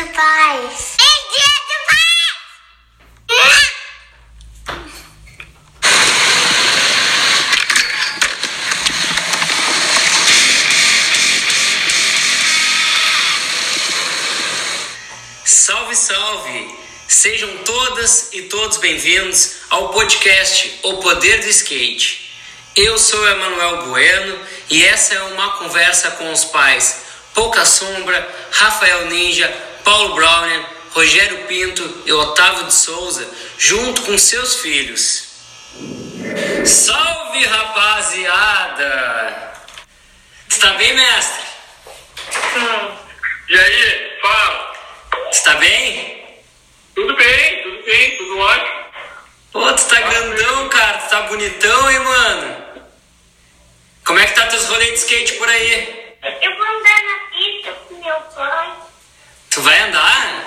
do Pais. É dia do Pais! Salve, salve! Sejam todas e todos bem-vindos ao podcast O Poder do Skate. Eu sou Emanuel Bueno e essa é uma conversa com os pais Pouca Sombra, Rafael Ninja, Paulo Browner, Rogério Pinto e Otávio de Souza, junto com seus filhos. Salve, rapaziada! Está bem, mestre? E aí, fala. Está bem? Tudo bem, tudo bem, tudo ótimo. Pô, tu tá grandão, cara. Tu tá bonitão, hein, mano? Como é que tá teus rolês de skate por aí? Eu vou andar na pista com meu pai. Tu vai andar?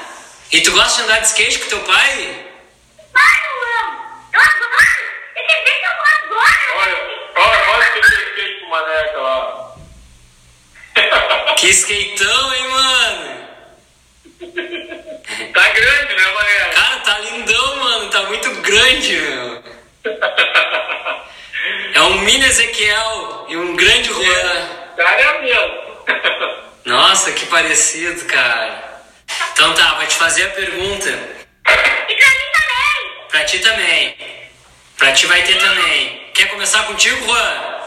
E tu gosta de andar de skate com teu pai? Pai, eu amo. Eu adoro. Dizer que eu adoro. Olha, olha, olha o que eu fiz com o Maneca lá. Que skateão, hein, mano? Tá grande, né, Maneca? Cara, tá lindão, mano. Tá muito grande, meu. É um mini Ezequiel e um grande Juan. Cara é mesmo. Nossa, que parecido, cara. Então tá, vou te fazer a pergunta. E pra mim também. Pra ti também. Pra ti vai ter também. Quer começar contigo, Juan?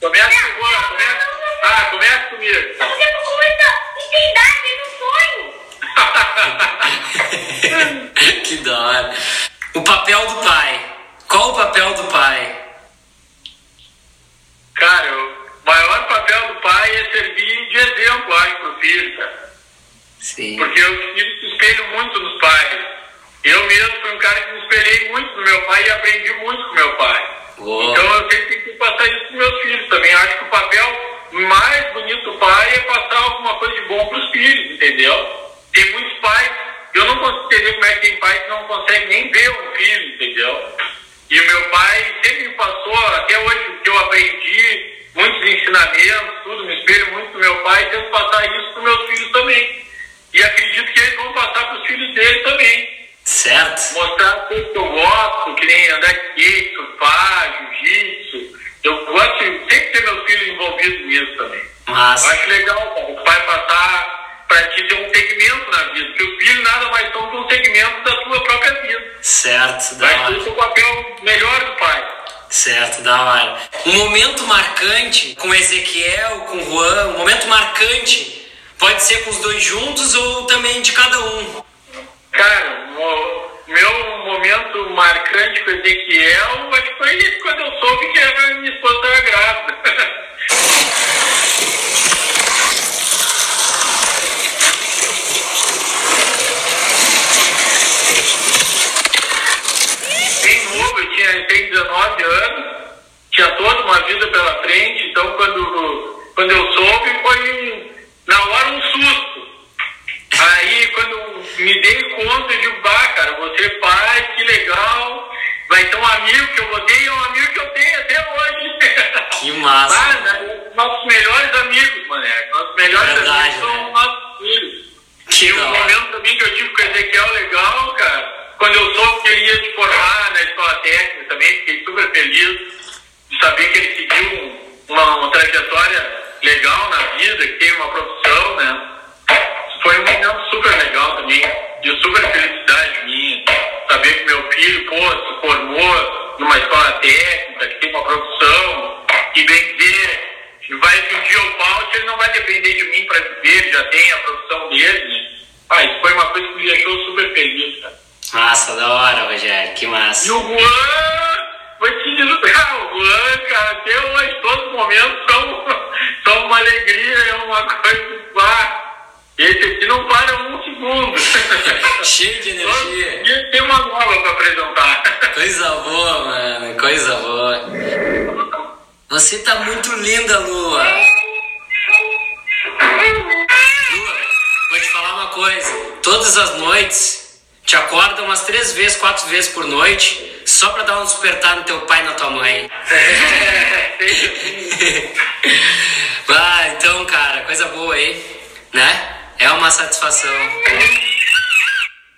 Começa com o começa. Ah, começa comigo. Eu tô com muita intensidade no sonho. que da hora. O papel do pai. Qual o papel do pai? Cara, o maior papel do pai é servir de exemplo, pro filho, cara. Sim. Porque filhos se espelham muito nos pais. Eu mesmo fui um cara que me espelhei muito no meu pai e aprendi muito com meu pai. Então eu sempre tenho que passar isso para meus filhos também. Acho que o papel mais bonito do pai é passar alguma coisa de bom para os filhos, entendeu? Tem muitos pais, eu não consigo entender como é que tem pais que não conseguem nem ver um filho, entendeu? E o meu pai sempre me passou, até hoje, o que eu aprendi, muitos ensinamentos, tudo, me espelho muito no meu pai e tento passar isso para meus filhos também. E acredito que eles vão passar para os filhos deles também Certo? mostrar coisas que eu gosto, que nem andar de skate, surfar, jiu-jitsu. Eu gosto de sempre ter meus filhos envolvidos nisso também. Eu Massa. acho legal, cara, o pai passar pra ti ter um segmento na vida, porque os filhos nada mais são que um segmento da tua própria vida. Certo, da Vai ser hora. o papel melhor do pai. Certo, da hora. Um momento marcante com Ezequiel, com Juan, um momento marcante pode ser com os dois juntos ou também de cada um. Cara, o meu momento marcante com Ezequiel, acho que foi quando eu soube que a minha esposa estava grávida. bem novo, eu tinha eu tenho 19 anos, tinha toda uma vida pela frente, então quando, quando eu soube foi na hora um susto. Aí quando eu me dei conta de bah, cara, você pai, que legal, vai ter um amigo que eu botei, é um amigo que eu tenho até hoje. Que massa. Né? nossos melhores amigos, mané. Nossos melhores Verdade, amigos são né? nossos filhos. Que E um momento também que eu tive com o Ezequiel legal, cara, quando eu soube que ele ia se formar na escola técnica também, fiquei super feliz de saber que ele seguiu um- uma, uma trajetória legal na vida, que tem uma profissão, né? Foi um momento super legal também, de super felicidade minha, saber que meu filho, pô, se formou numa escola técnica, que tem uma profissão, que bem dizer, vai pedir o pau, ele não vai depender de mim para viver, ele já tem a profissão dele, né? Ah, isso foi uma coisa que me deixou super feliz, cara. Massa, da hora, Rogério. Que E massa. o Juan, vou te dizer, o cara, até hoje, todos os momentos são, são uma alegria, é uma coisa, ah, esse aqui não para um segundo. Cheio de energia. E tem uma nova para apresentar. Coisa boa, mano. Coisa boa. Você tá muito linda, Lua. Lua, vou te falar uma coisa. Todas as noites, te acorda umas três vezes, quatro vezes por noite, só pra dar um despertar no teu pai e na tua mãe. ah, então, cara, coisa boa aí, né? É uma satisfação.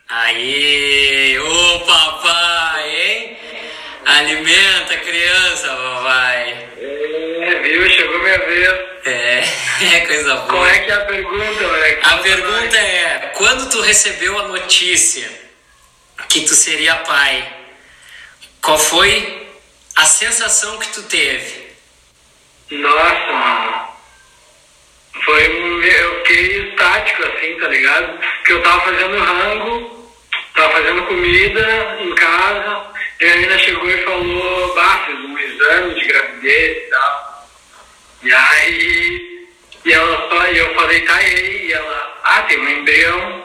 Aí, ô papai, hein? Alimenta a criança, papai. É, viu? Chegou minha vez. É, é coisa boa. Qual é que é a pergunta, moleque? A pergunta é: quando tu recebeu a notícia que tu seria pai, qual foi a sensação que tu teve? Nossa, mano. Foi. Eu fiquei estático, assim, tá ligado? Porque eu tava fazendo rango, tava fazendo comida em casa, e a menina chegou e falou: Bah, fiz um exame de gravidez e tal. E aí. E ela só, e eu falei, tá aí? E ela, ah, tem um embrião.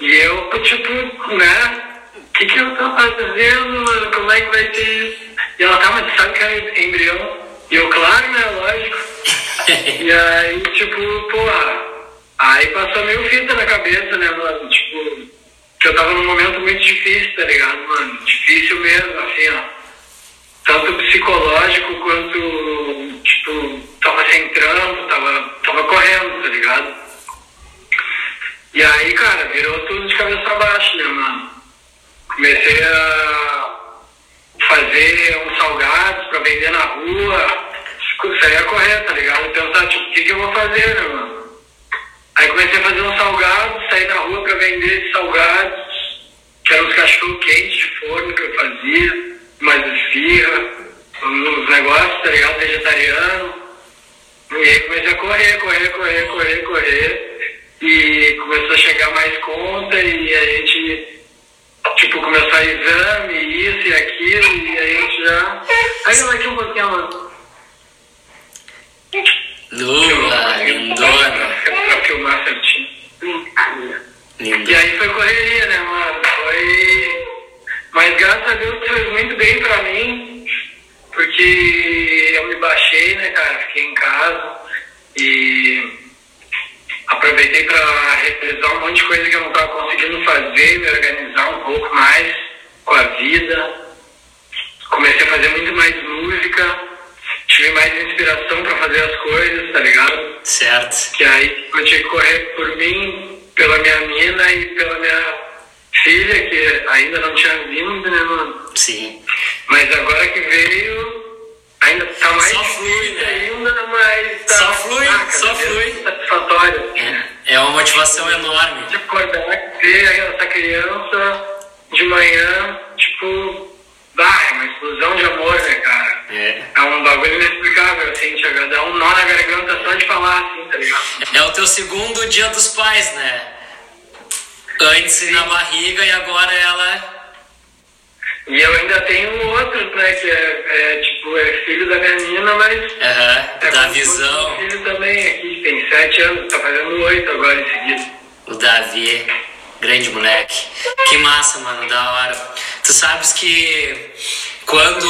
E eu, tipo, né? O que, que eu tô fazendo, mano? Como é que vai ser isso? E ela, tá, mas tu sabe que é embrião? E eu, claro, né? Lógico. E aí, tipo, porra, aí passou meio fita na cabeça, né, mano? Tipo, que eu tava num momento muito difícil, tá ligado, mano? Difícil mesmo, assim, ó. Tanto psicológico quanto, tipo, tava sem trampo, tava, tava correndo, tá ligado? E aí, cara, virou tudo de cabeça pra baixo, né, mano? Comecei a fazer uns salgados pra vender na rua, saía correr, tá ligado? Pensar, tipo, o que, que eu vou fazer, né, mano? Aí comecei a fazer uns salgados, sair na rua pra vender esses salgados, que eram uns cachorro quentes de forno que eu fazia, umas esfirra, uns negócios, tá ligado? Vegetariano. E aí comecei a correr, correr, correr, correr, correr. E começou a chegar mais conta e a gente, tipo, começou a exame, isso e aquilo, e a gente já. Aí eu aqui um pouquinho, mano. Lula, lindona. Pra filmar certinho. E Linda. aí foi correria, né, mano? Foi. Mas graças a Deus fez muito bem pra mim, porque eu me baixei, né, cara? Fiquei em casa e aproveitei pra realizar um monte de coisa que eu não tava conseguindo fazer, me organizar um pouco mais com a vida. Comecei a fazer muito mais música, tive mais inspiração pra fazer as coisas, tá ligado? Certo. Que aí eu tinha que correr por mim, pela minha mina e pela minha filha, que ainda não tinha vindo, né, mano? Sim. Mas agora que veio, ainda tá mais Só flui, né? ainda, mas tá, Só flui, ah, só vez flui. satisfatório. É, é uma motivação enorme. De acordar, ver essa criança de manhã, tipo, bah, é uma explosão de amor, né, cara? É. É um bagulho inexplicável, assim, chega, dá um nó na garganta só de falar, assim, tá ligado? É o teu segundo dia dos pais, né? Antes na barriga e agora ela. E eu ainda tenho outros, né, que é, é, tipo, é filho da minha menina, mas Aham, é da visão. um filho também aqui, tem sete anos, tá fazendo oito agora em seguida. O Davi, grande moleque. Que massa, mano, da hora. Tu sabes que quando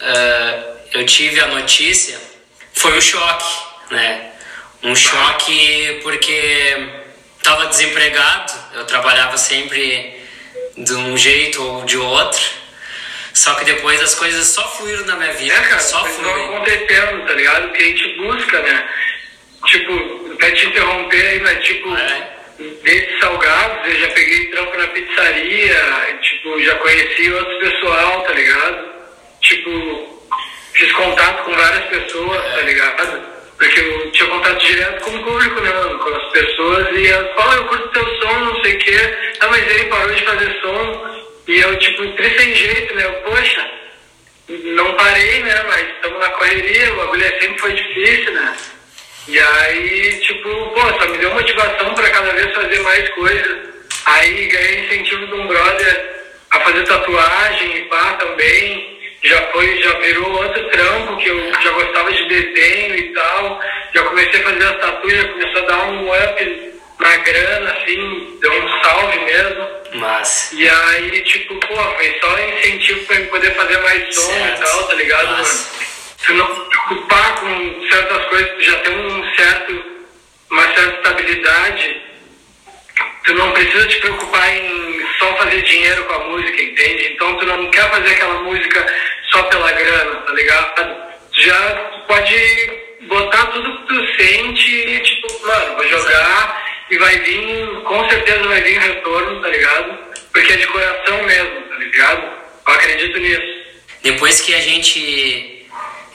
ah, eu tive a notícia, foi um choque, né? Um choque porque tava desempregado, eu trabalhava sempre de um jeito ou de outro. Só que depois as coisas só fluíram na minha vida, É, cara, só fluíram. acontecendo, tá ligado? Que a gente busca, né? Tipo, até te interromper aí, mas tipo, É. desde salgados, eu já peguei trampo na pizzaria, tipo, já conheci outros pessoal, tá ligado? Tipo, fiz contato com várias pessoas, É. tá ligado? Porque eu tinha contato direto com o público, né, mano? Com as pessoas e elas falam, "Ah, eu curto teu som, não sei o quê. Ah, mas ele parou de fazer som. E eu, tipo, triste sem jeito, né? Eu, Poxa, não parei, né? Mas estamos na correria, o bagulho é- sempre foi difícil, né? E aí, tipo, pô, só me deu motivação pra cada vez fazer mais coisas. Aí ganhei incentivo de um brother a fazer tatuagem e pá também. Já foi, já virou outro trampo que eu já gostava de desenho e tal. Já comecei a fazer as tatuas, já começou a dar um up na grana, assim, deu um salve mesmo. Mas, E aí, tipo, pô, foi só incentivo pra eu poder fazer mais som Certo. e tal, tá ligado, Massa. mano? Se não preocupar com certas coisas, já tem um certo, uma certa estabilidade, tu não precisa te preocupar em só fazer dinheiro com a música, entende? Então tu não quer fazer aquela música só pela grana, tá ligado? Tu já pode botar tudo que tu sente e, tipo, mano, vou jogar e vai vir, com certeza vai vir retorno, tá ligado? Porque é de coração mesmo, tá ligado? Eu acredito nisso. Depois que a gente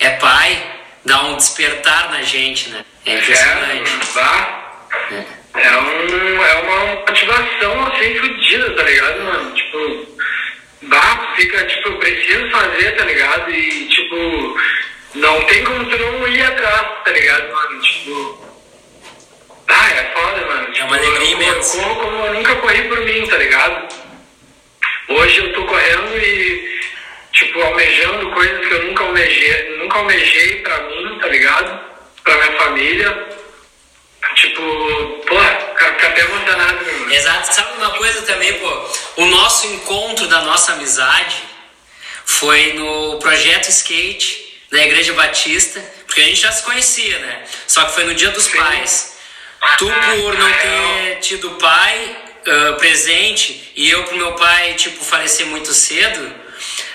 é pai, dá um despertar na gente, né? É impressionante. É, é, um, é uma motivação assim fodida, tá ligado, mano? Tipo, bah, fica, tipo, eu preciso fazer, tá ligado? E, tipo, não tem como tu não ir atrás, tá ligado, mano? Tipo. Ah, é foda, mano. Tipo, uma alegria eu, eu imensa. corro como eu nunca corri por mim, tá ligado? Hoje eu tô correndo e, tipo, almejando coisas que eu nunca almejei, nunca almejei pra mim, tá ligado? Pra minha família. Tipo, cara, fica até emocionado, meu. mano. Exato. Sabe uma coisa também, pô? O nosso encontro da nossa amizade foi no projeto skate da Igreja Batista, porque a gente já se conhecia, né? Só que foi no Dia dos Pais. Tu por não ter tido pai ah, presente e eu pro meu pai, tipo, falecer muito cedo,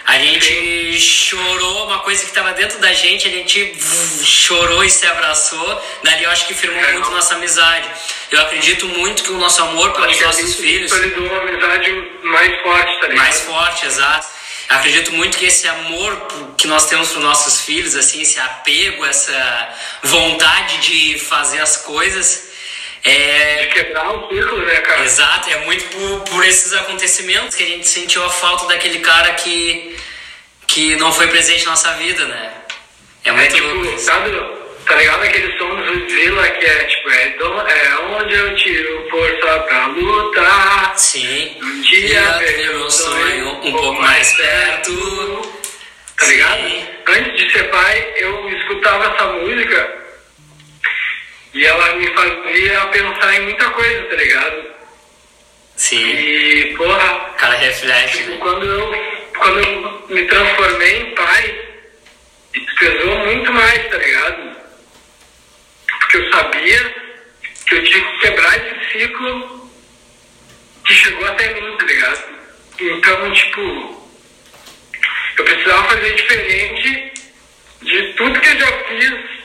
a gente chorou, uma coisa que estava dentro da gente, a gente chorou e se abraçou. Dali eu acho que firmou É. muito nossa amizade. Eu acredito muito que o nosso amor pelos nossos gente filhos solidou uma amizade mais forte, tá ligado? mais forte, exato. Acredito muito que esse amor que nós temos para nossos filhos, assim, esse apego, essa vontade de fazer as coisas, é De quebrar o ciclo, né, cara? exato, é muito por, por esses acontecimentos que a gente sentiu a falta daquele cara que que não foi presente na nossa vida, né? É É muito louco tipo, sabe, tá ligado aquele som do Godzilla que é tipo, é, do- é onde eu tiro força pra lutar. Sim. Um dia ver meu sonho um pouco mais perto. Tá ligado? Sim. Antes de ser pai, eu escutava essa música e ela me fazia pensar em muita coisa, tá ligado? Sim. E, porra, O cara reflete, Tipo, né? quando eu, quando eu me transformei em pai, pesou muito mais, tá ligado? Porque eu sabia que eu tinha que quebrar esse ciclo que chegou até mim, tá ligado? Então, tipo, eu precisava fazer diferente de tudo que eu já fiz.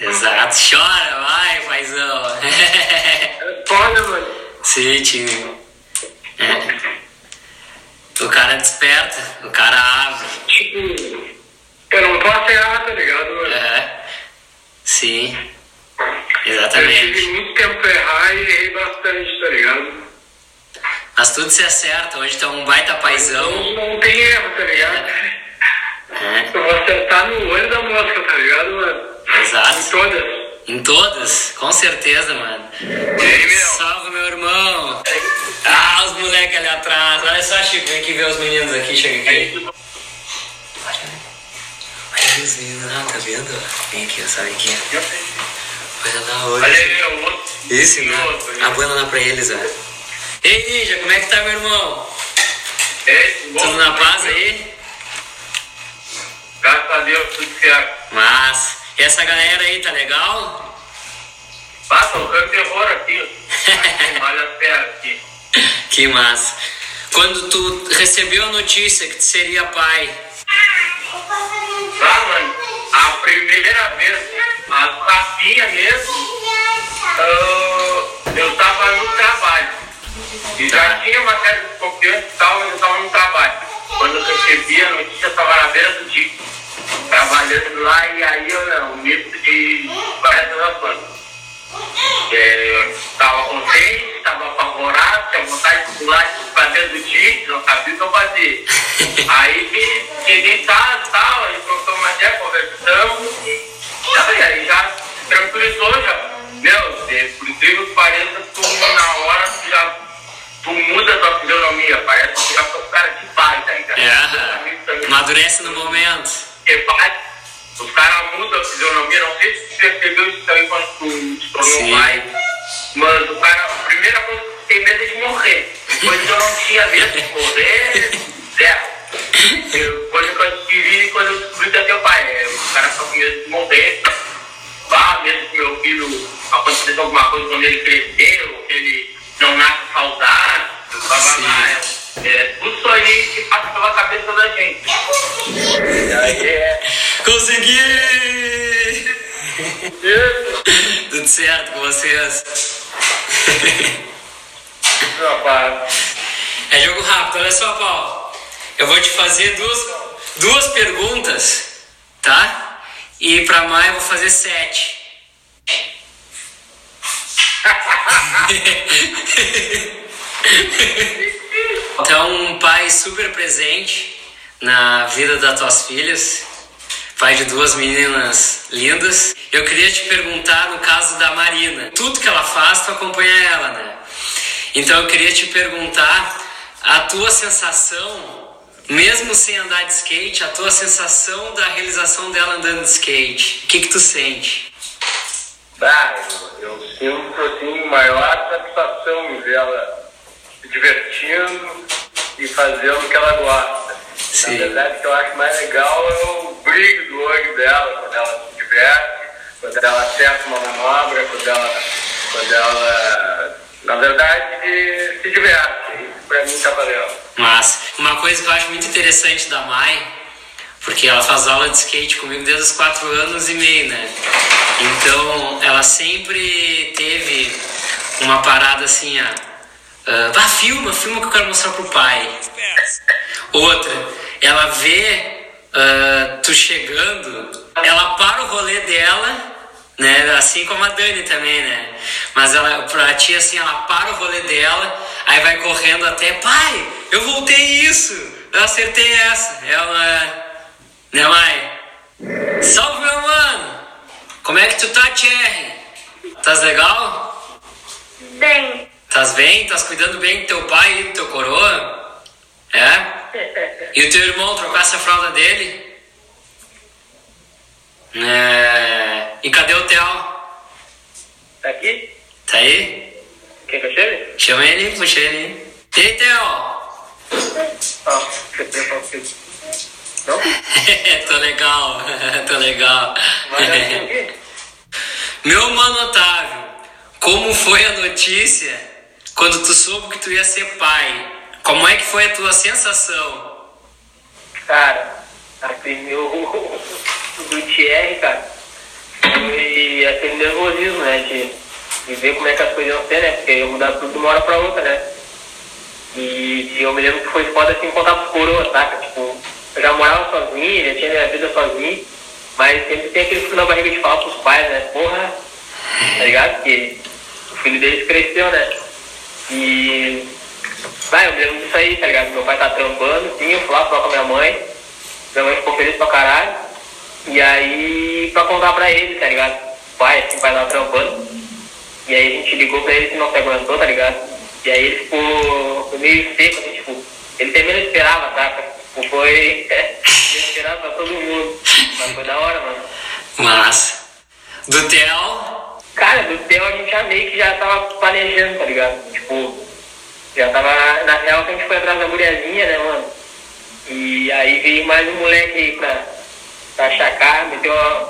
Exato. Chora, vai, paizão. É foda, mano. Sim, time. É. O cara desperta, o cara abre. Tipo, eu não posso errar, tá ligado, mano? É. Sim. Eu Exatamente. tive muito tempo pra errar e errei bastante, tá ligado? Mas tudo se acerta. Hoje é um baita paizão. Não tem erro, tá ligado? É. Eu vou acertar no olho da mosca, tá ligado, mano? Em Exato. todas. Em todas, com certeza, mano. E aí, meu? Salve, meu irmão. Ah, os moleques ali atrás. Olha só, Chico, vem aqui ver os meninos aqui. Chega aqui. Olha, olha os meninos lá, tá vendo? Vem aqui, ó, sabe aqui. Olha lá, olha. Olha aí, meu outro. Né? Outro, A banda lá pra eles, ó. Ei, Ninja, como é que tá, meu irmão? Ei, bom, Tudo na paz aí? Graças a Deus, tudo certo. Mas, e essa galera aí, tá legal? Passa tocando terror aqui. Olha as pernas aqui. que massa. Quando tu recebeu a notícia que tu seria pai, Tá, mano? A primeira vez, a capinha mesmo, ah, eu tava no trabalho. E já tinha uma série de confiança e tal, mas eu tava no trabalho. Quando eu recebi a notícia, eu tava na beira do dia, trabalhando lá, e aí eu não, misto de várias relações. É, tava contente, tava apavorado, tinha vontade de pular pra dentro do dia, não sabia o que eu fazia. aí cheguei em casa e tal, aí trocou uma ideia, conversamos, e aí, já tranquilizou já. Meu, por incrível que pareça, tu na hora tu já tu muda a tua fisionomia, parece que já foi um cara de paz ainda. é, amadurece no momento. Pai, os caras mudam a fisionomia, não sei se tu percebeu isso também quando tu Sim. pai. Mas o cara, a primeira coisa que tem medo é de morrer. Depois eu não tinha medo de morrer, zero. Eu, quando eu te vi, quando eu descobri que é teu pai, é, o cara só com medo de morrer. Vá, mesmo que meu filho acontecesse alguma coisa quando ele cresceu, que ele não nasce saudável, eu tava Sim. É, tudo isso aí que passa pela cabeça da gente. E aí é. Consegui! Tu Tudo certo com vocês? Rapaz. É jogo rápido, olha só, Paulo. Eu vou te fazer duas, duas perguntas, tá? E pra Maia eu vou fazer sete. Então, um pai super presente na vida das tuas filhas, pai de duas meninas lindas. Eu queria te perguntar no caso da Marina, tudo que ela faz, tu acompanha ela, né? Então eu queria te perguntar a tua sensação, mesmo sem andar de skate, a tua sensação da realização dela andando de skate. O que que tu sente? Ah, eu, eu sinto assim maior satisfação vê-la se divertindo e fazendo o que ela gosta. Sim. Na verdade, o que eu acho mais legal é o brilho do olho dela, quando ela se diverte, quando ela acerta uma manobra, quando ela, quando ela na verdade, se diverte. Isso pra mim tá valendo. Mas uma coisa que eu acho muito interessante da Mai, porque ela faz aula de skate comigo desde os 4 anos e meio, né? Então ela sempre teve uma parada assim, ah, ah filma, filma que eu quero mostrar pro pai. Outra, ela vê ah, tu chegando, ela para o rolê dela né? Assim como a Dani também, né? Mas ela, pra tia, assim, ela para o rolê dela, aí vai correndo até, pai, eu voltei isso, eu acertei essa. Ela, né, mãe? Salve, meu mano! Como é que tu tá, Thierry? Tás legal? Bem. Tás bem? Tás cuidando bem do teu pai e do teu coroa? É? E o teu irmão, trocasse a fralda dele? É... E cadê o Theo? Tá aqui? Tá aí? Quem que eu chame? Chama ele, puxa ele. E aí, Theo? Ah, você tem falado Não? tô legal, tô legal. Dar aqui? Meu mano Otávio, como foi a notícia quando tu soube que tu ia ser pai? Como é que foi a tua sensação? Cara, assim, eu do Thierry, cara, foi aquele nervosismo, né? De, de ver como é que as coisas iam ser, né? Porque ia mudar tudo de uma hora pra outra, né? E, e eu me lembro que foi foda assim contar pros coroas, saca? Tipo, eu já morava sozinho, já tinha minha vida sozinho, mas sempre tem aquele frio na barriga de falar pros pais, né? Porra, tá ligado? Porque o filho deles cresceu, né? E. Vai, eu me lembro disso aí, tá ligado? Meu pai tá trampando, sim, eu fui lá falar com a minha mãe. Minha mãe ficou feliz pra caralho. E aí, pra contar pra ele, tá ligado? Pai, assim, pai lá trampando. E aí a gente ligou pra ele que não se aguentou, tá ligado? E aí ele ficou meio seco, assim, tipo, ele também não esperava, tá? Tipo, foi inesperado pra todo mundo. Mas foi da hora, mano. Massa. Do Theo? Cara, do Theo a gente já meio que já tava planejando, tá ligado? Tipo, já tava. Na real que a gente foi atrás da mulherzinha, né, mano? E aí veio mais um moleque aí pra pra chacar, meteu a,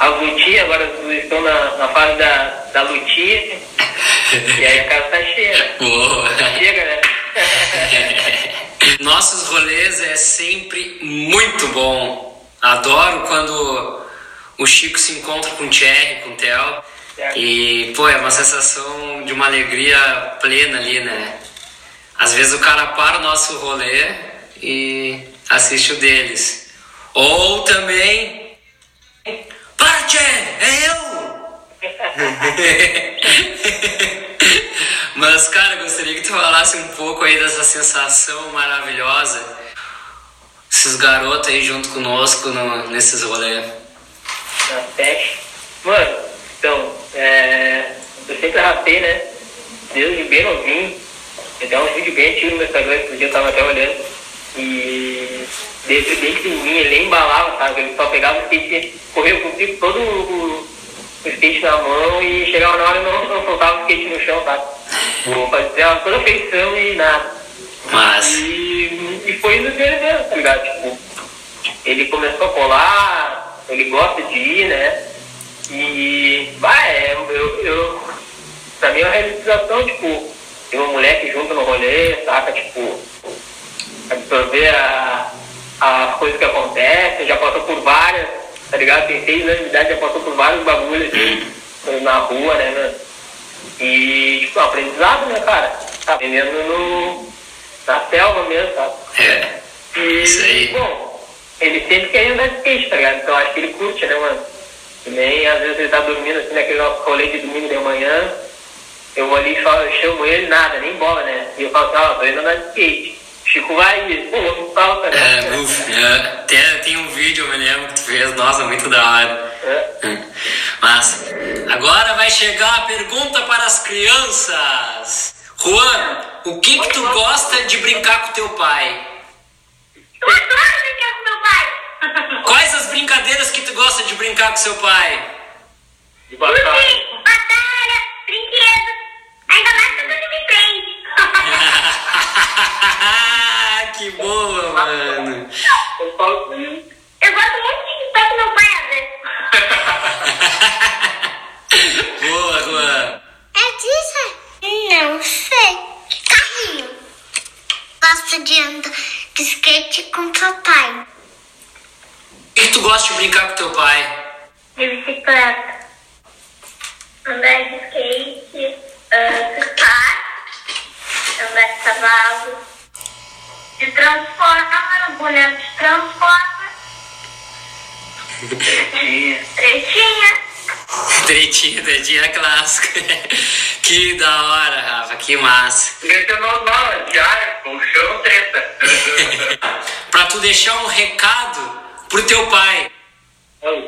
a lutinha, agora estão na, na fase da, da lutinha. e aí a casa tá cheia. né? Boa. Chega, né? Nossos rolês é sempre muito bom. Adoro quando o Chico se encontra com o Thierry, com o Theo. E, pô, é uma sensação de uma alegria plena ali, né? Às vezes o cara para o nosso rolê e assiste o deles. Ou também. Thierry! É eu! Mas, cara, gostaria que tu falasse um pouco aí dessa sensação maravilhosa. Esses garotos aí junto conosco no, nesses rolês. Na. Mano, então, é, eu sempre rapei, né? Desde bem novinho. Tem até um vídeo bem antigo no meu Instagram, que dia eu tava até olhando. E desde bem pequenininho, ele nem embalava, sabe? Ele só pegava o skate, corria com o todo o, o skate na mão e chegava na hora e não, não soltava o skate no chão, sabe? Tipo, Fazia toda a feição e nada. Mas, E, e foi indo mesmo, tá ligado? Tipo, ele começou a colar, ele gosta de ir, né? E, vai, é, eu, eu, pra mim é uma realização, tipo, ter uma mulher que junto no rolê, saca? Tipo, absorver a, a coisa que acontece, já passou por várias, tá ligado? Tem seis anos de idade, já passou por vários bagulhos, assim. na rua, né, mano? E, tipo, aprendizado, né, cara? Tá aprendendo no, na selva mesmo, sabe? É. E, Isso aí. bom, ele sempre quer andar de skate, tá ligado? Então acho que ele curte, né, mano? E nem às vezes ele tá dormindo assim naquele nosso rolê de domingo de manhã. Eu vou ali e falo, eu chamo ele, nada, nem bola, né? E eu falo assim, ó, tô indo andar de skate. Chico vai e, pô, não falta, É, né? uf, é. Tem, tem um vídeo, eu me lembro que tu fez, nossa, muito da hora. É. Mas agora vai chegar a pergunta para as crianças. Juan, o que que tu gosta de brincar com teu pai? Eu adoro brincar com meu pai. Quais as brincadeiras que tu gosta de brincar com seu pai? De batalha. Batalha, brinquedos. Ainda mais quando ele me prende. que boa, mano. Eu falo Eu gosto muito de brincar com meu pai, às vezes. Boa, Juan. É disso? Não sei. Carrinho. Gosto de andar de skate com papai. O que tu gosta de brincar com teu pai? De bicicleta. Andar de skate, uh, surfar, andar de cavalo, de transforma, boneco de transforma, tretinha. Tretinha, tretinha clássica. Que da hora, Rafa, que massa. Treta normal, diária, colchão, treta. Pra tu deixar um recado pro teu pai.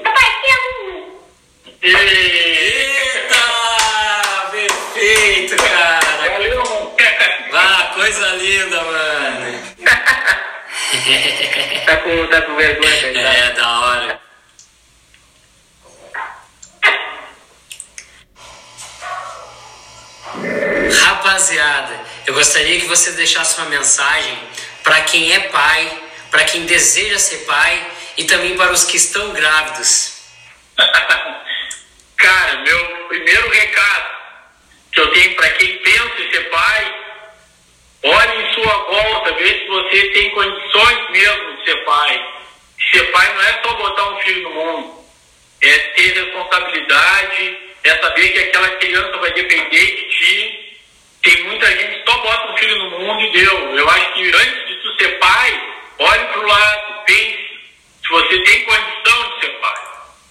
Papai, te amo. E... Eita! Perfeito, cara. Valeu, mano. Ah, coisa linda, mano. tá com, tá com vergonha, tá ligado? É, da hora. Rapaziada, eu gostaria que você deixasse uma mensagem para quem é pai, para quem deseja ser pai e também para os que estão grávidos. Cara, meu primeiro recado que eu tenho para quem pensa em ser pai, olhe em sua volta, vê se você tem condições mesmo de ser pai. Ser pai não é só botar um filho no mundo, é ter responsabilidade, é saber que aquela criança vai depender de ti. Tem muita gente que só bota um filho no mundo e deu. Eu acho que antes de tu ser pai, olhe pro lado, pense se você tem condição de ser pai.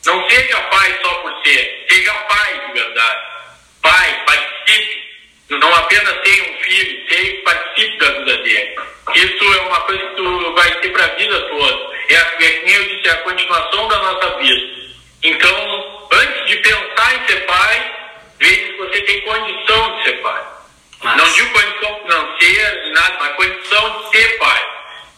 Não seja pai só por ser, seja pai de verdade. Pai, participe. Não apenas tenha um filho, seja participe da vida dele. Isso é uma coisa que tu vai ter para a vida toda. É, é que nem eu disse, é a continuação da nossa vida. Então, antes de pensar em ser pai, veja se você tem condição de ser pai. Massa. Não digo condição financeira, nada, mas condição de ser pai.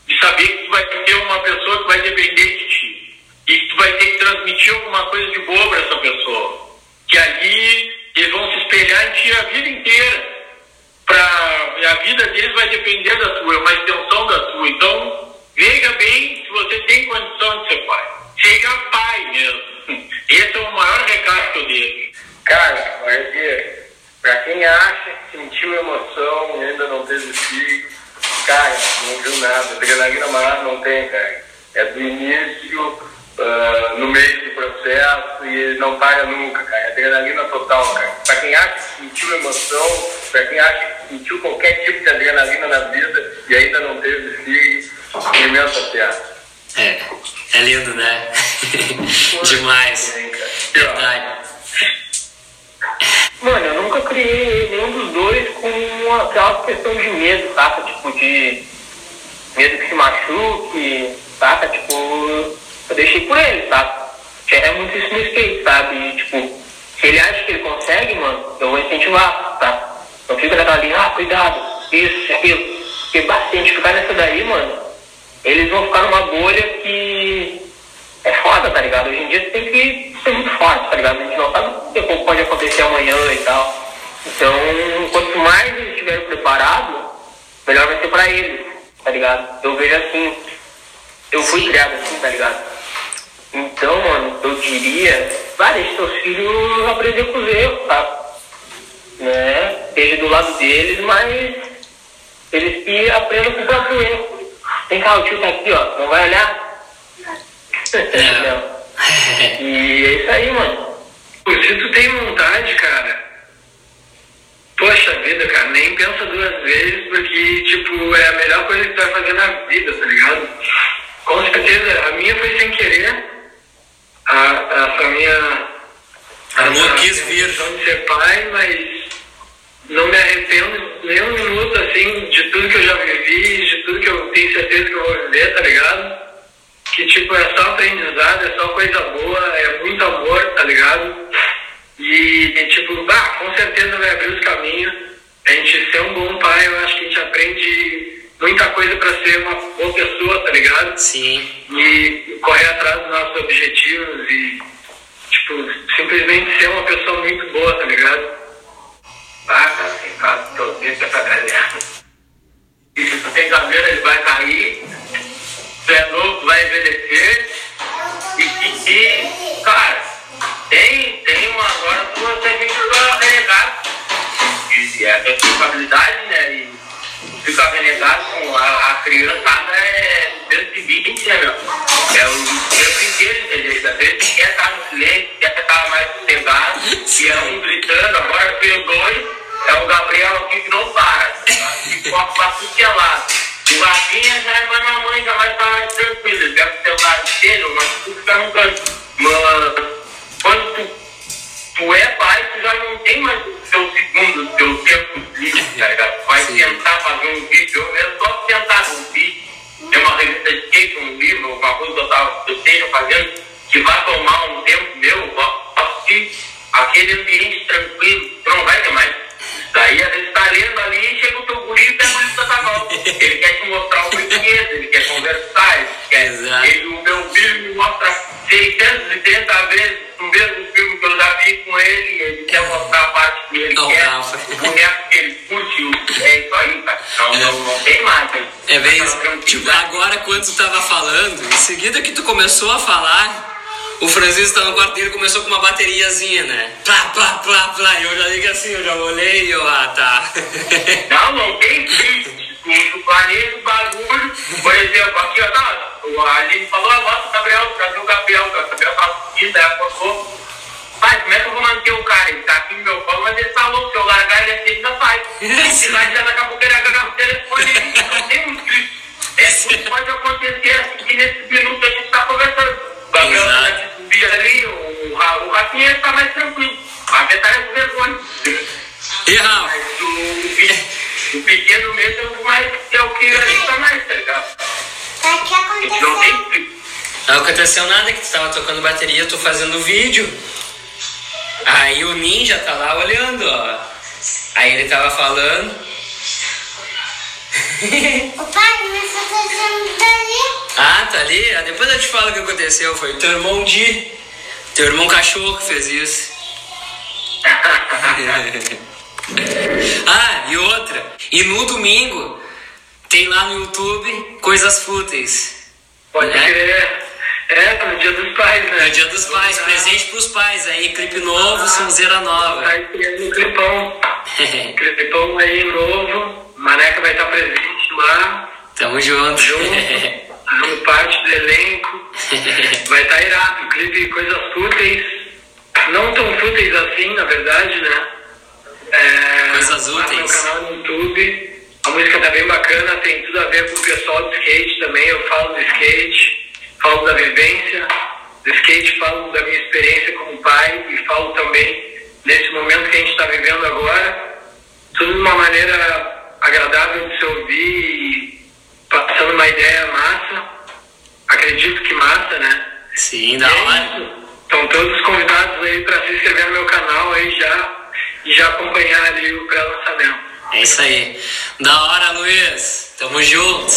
De saber que tu vai ter uma pessoa que vai depender de ti. E que tu vai ter que transmitir alguma coisa de boa para essa pessoa. Que ali eles vão se espelhar em ti a vida inteira. Pra, a vida deles vai depender da tua, é uma extensão da tua. Então, veja bem se você tem condição de ser pai. Seja pai mesmo. Esse é o maior recado que eu deixo. Cara, porque pra quem acha que sentiu emoção e ainda não teve filho, cara, não viu nada. Adrenalina maior não tem, cara. É do início, ah, no meio do processo e não para nunca, cara. É Adrenalina total, cara. Pra quem acha que sentiu emoção, pra quem acha que sentiu qualquer tipo de adrenalina na vida e ainda não teve filho, imensa piada. É, é lindo, né? Demais. Verdade. Mano, eu nunca criei nenhum dos dois com aquela questão de medo, saca? Tipo, de medo que se machuque, saca? Tipo, eu deixei por ele, saca? É muito isso no skate, sabe? E, tipo, se ele acha que ele consegue, mano, eu vou incentivar, tá? Não fica naquela linha, ah, cuidado, isso, aquilo. Porque bastante ficar nessa daí, mano, eles vão ficar numa bolha que é foda, tá ligado? Hoje em dia você tem que ser muito forte, tá ligado? A gente não sabe o que pode acontecer amanhã e tal. Então, quanto mais eles estiverem preparados, melhor vai ser pra eles, tá ligado? Eu vejo assim, eu fui criado assim, tá ligado? Então, mano, eu diria, vai, deixa seus filhos aprender com os erros, tá? Né? Esteja do lado deles, mas eles que aprendam com o próprio erro. Vem cá, o tio tá aqui, ó, não vai olhar? Não. E é isso aí, mano. Se tu tem vontade, cara, poxa vida, cara, nem pensa duas vezes, porque, tipo, é a melhor coisa que tu vai fazer na vida, tá ligado? Com certeza, a minha foi sem querer, a, essa minha... A essa quis vir. de ser pai, mas não me arrependo nem um minuto, assim, de tudo que eu já vivi, de tudo que eu tenho certeza que eu vou viver, tá ligado? Que, tipo, é só aprendizado, é só coisa boa, é muito amor, tá ligado? E, e, tipo, bah, com certeza vai abrir os caminhos. A gente ser um bom pai, eu acho que a gente aprende muita coisa pra ser uma boa pessoa, tá ligado? Sim. E correr atrás dos nossos objetivos e, tipo, simplesmente ser uma pessoa muito boa, tá ligado? Ah, cara, tem caso eu vejo essa galera. E se tu tem cabelo, ele vai cair. Tu é novo, vai envelhecer. E, e, e, agora tu você fica renegado. E é responsabilidade, né? E ficar renegado com a, a criançada é 120, né, meu? É o tempo inteiro, entendeu? Às vezes quer estar no silêncio, quer estar mais sossegado, e é um gritando, agora tenho dois, é o Gabriel aqui que não para, que corre pra tudo que é. O Rafinha já é mais na mãe, já vai estar mais tranquilo, ele pega o celular dele, mas tu fica no canto. Mas quando tu, tu é pai, tu já não tem mais o teu segundo, o teu tempo livre, tá ligado? Vai Sim. tentar fazer um vídeo, eu mesmo só tentar um vídeo, tem uma revista de skate, um livro, alguma coisa que eu, tava, eu esteja fazendo, que vai tomar um tempo meu, que aquele ambiente tranquilo, tu não vai ter mais. Daí às vezes tá lendo ali, chega o teu guri e pega o livro da. Ele quer te mostrar o português, ele quer conversar, ele quer. Exato. Ele, o meu filho me mostra 630 vezes o mesmo filme que eu já vi com ele, ele quer mostrar a parte que ele Não, quer, Rafa. o boneco que ele curte, o- é isso aí, cara. Não, não, não tem mais. né? É bem isso. Tipo, agora quando tu tava falando, em seguida que tu começou a falar, o Francisco tá no quarto dele começou com uma bateriazinha, né? Plá, plá, plá, plá. E eu já digo assim, eu já olhei e eu, ah, tá. Não, tem jeito. Tu planeja o bagulho. Por exemplo, aqui, ó, tá, o- a Aline falou, bota o Gabriel, cadê o Gabriel? O Gabriel tá subindo, aí ela colocou. Pai, como é que eu vou manter o cara? Ele tá aqui no meu colo, mas ele tá louco. Eu largar E Rafa, Mas o, o pe- o pequeno mesmo é o mais é o que assusta mais, tá ligado? Tá que A gente não aconteceu? tem. não aconteceu nada que tu tava tocando bateria, eu tô fazendo vídeo. Aí o ninja tá lá olhando, ó. Aí ele tava falando. O pai, mas tá fazendo dali. Ah, tá ali? Ah, depois eu te falo o que aconteceu. Foi o teu irmão Di. Teu irmão cachorro que fez isso. ah, e outra. E no domingo tem lá no YouTube coisas fúteis. Pode né? crer. É, no dia dos pais, né? É o dia dos pais, presente pros pais. Aí, clipe novo, sonzeira nova. Tá estreando o clipão. Clipão aí novo. Maneca vai estar presente lá, Tamo junto. junto, fazendo parte do elenco. Vai estar irado. Clipe Coisas Fúteis. Não tão fúteis assim, na verdade, né? É, Coisas lá no meu úteis. canal no YouTube. A música tá bem bacana, tem tudo a ver com o pessoal do skate também. Eu falo do skate, falo da vivência do skate, falo da minha experiência como pai e falo também desse momento que a gente está vivendo agora. Tudo de uma maneira agradável de se ouvir e passando uma ideia massa. Acredito que massa, né? Sim, da é hora. Estão todos convidados aí para se inscrever no meu canal aí já e já acompanhar ali o pré-lançamento. É isso aí. Da hora, Luiz. Tamo junto.